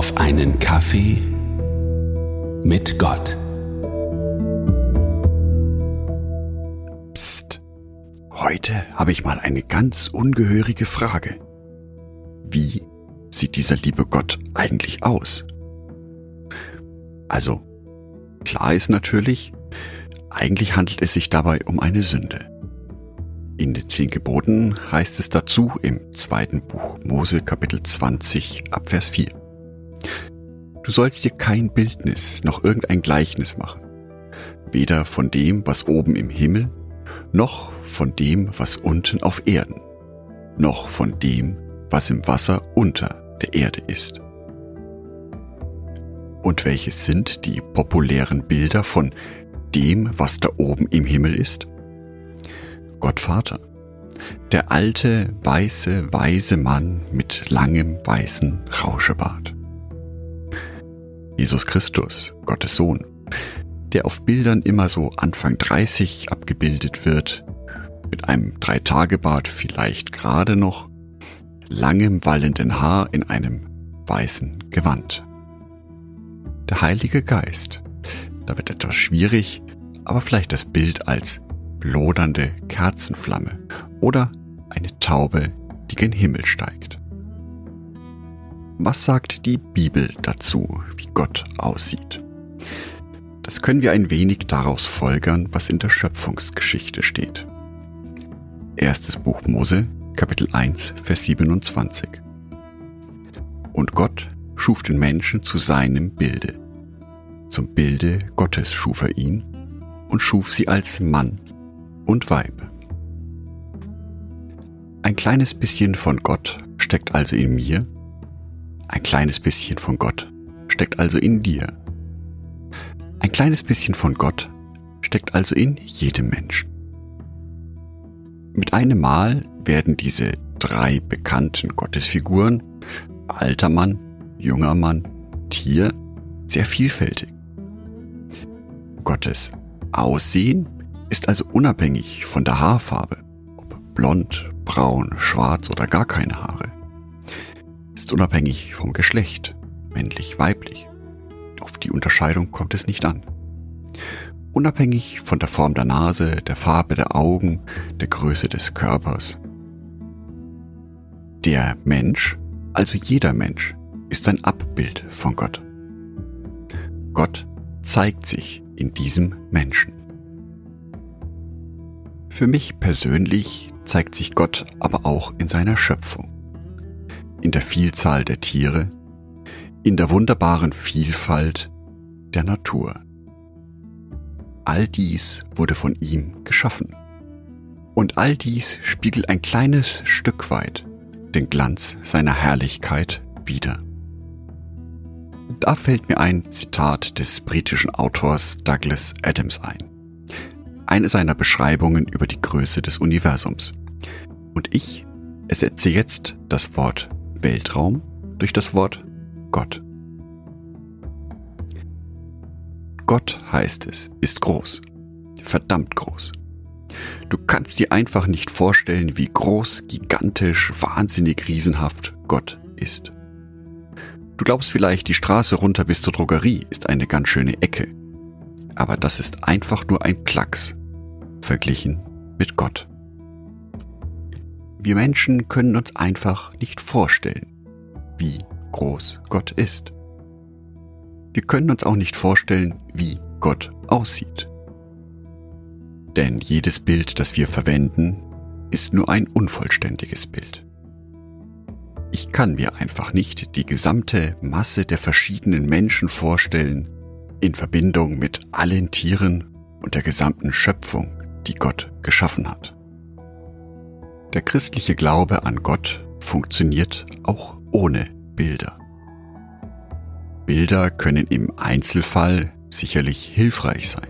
auf einen Kaffee mit Gott. Psst. Heute habe ich mal eine ganz ungehörige Frage. Wie sieht dieser liebe Gott eigentlich aus? Also, klar ist natürlich, eigentlich handelt es sich dabei um eine Sünde. In den zehn Geboten heißt es dazu im zweiten Buch Mose Kapitel 20 Abvers 4. Du sollst dir kein Bildnis noch irgendein Gleichnis machen, weder von dem, was oben im Himmel, noch von dem, was unten auf Erden, noch von dem, was im Wasser unter der Erde ist. Und welches sind die populären Bilder von dem, was da oben im Himmel ist? Gott Vater. Der alte, weiße, weise Mann mit langem, weißen Rauschebart. Jesus Christus, Gottes Sohn, der auf Bildern immer so Anfang 30 abgebildet wird, mit einem Dreitagebart vielleicht gerade noch, langem wallenden Haar in einem weißen Gewand. Der Heilige Geist. Da wird etwas schwierig, aber vielleicht das Bild als lodernde Kerzenflamme oder eine Taube, die gen Himmel steigt. Was sagt die Bibel dazu, wie Gott aussieht? Das können wir ein wenig daraus folgern, was in der Schöpfungsgeschichte steht. Erstes Buch Mose, Kapitel 1, Vers 27. Und Gott schuf den Menschen zu seinem Bilde. Zum Bilde Gottes schuf er ihn und schuf sie als Mann und Weib. Ein kleines bisschen von Gott steckt also in mir, ein kleines bisschen von Gott steckt also in dir. Ein kleines bisschen von Gott steckt also in jedem Menschen. Mit einem Mal werden diese drei bekannten Gottesfiguren, alter Mann, junger Mann, Tier, sehr vielfältig. Gottes Aussehen ist also unabhängig von der Haarfarbe, ob blond, braun, schwarz oder gar keine Haare. Ist unabhängig vom Geschlecht, männlich, weiblich. Auf die Unterscheidung kommt es nicht an. Unabhängig von der Form der Nase, der Farbe der Augen, der Größe des Körpers. Der Mensch, also jeder Mensch, ist ein Abbild von Gott. Gott zeigt sich in diesem Menschen. Für mich persönlich zeigt sich Gott aber auch in seiner Schöpfung, in der Vielzahl der Tiere, in der wunderbaren Vielfalt der Natur. All dies wurde von ihm geschaffen. Und all dies spiegelt ein kleines Stück weit den Glanz seiner Herrlichkeit wider. Da fällt mir ein Zitat des britischen Autors Douglas Adams ein eine seiner Beschreibungen über die Größe des Universums. Und ich ersetze jetzt das Wort Weltraum durch das Wort Gott. Gott heißt es, ist groß, verdammt groß. Du kannst dir einfach nicht vorstellen, wie groß, gigantisch, wahnsinnig riesenhaft Gott ist. Du glaubst vielleicht, die Straße runter bis zur Drogerie ist eine ganz schöne Ecke. Aber das ist einfach nur ein Klacks verglichen mit Gott. Wir Menschen können uns einfach nicht vorstellen, wie groß Gott ist. Wir können uns auch nicht vorstellen, wie Gott aussieht. Denn jedes Bild, das wir verwenden, ist nur ein unvollständiges Bild. Ich kann mir einfach nicht die gesamte Masse der verschiedenen Menschen vorstellen, in Verbindung mit allen Tieren und der gesamten Schöpfung, die Gott geschaffen hat. Der christliche Glaube an Gott funktioniert auch ohne Bilder. Bilder können im Einzelfall sicherlich hilfreich sein,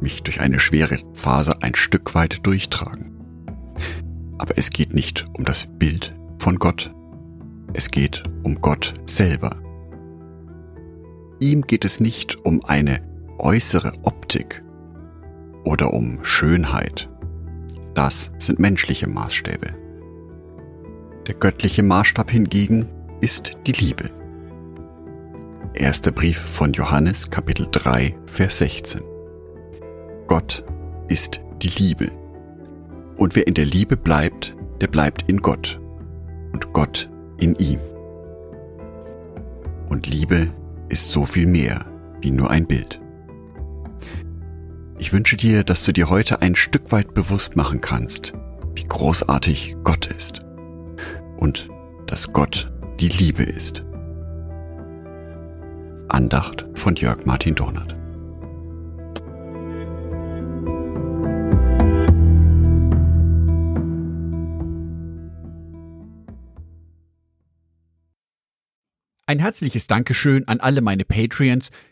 mich durch eine schwere Phase ein Stück weit durchtragen. Aber es geht nicht um das Bild von Gott, es geht um Gott selber. Ihm geht es nicht um eine äußere Optik oder um Schönheit. Das sind menschliche Maßstäbe. Der göttliche Maßstab hingegen ist die Liebe. Erster Brief von Johannes Kapitel 3 Vers 16. Gott ist die Liebe. Und wer in der Liebe bleibt, der bleibt in Gott und Gott in ihm. Und Liebe ist so viel mehr wie nur ein Bild. Ich wünsche dir, dass du dir heute ein Stück weit bewusst machen kannst, wie großartig Gott ist und dass Gott die Liebe ist. Andacht von Jörg Martin Dornert. Ein herzliches Dankeschön an alle meine Patreons,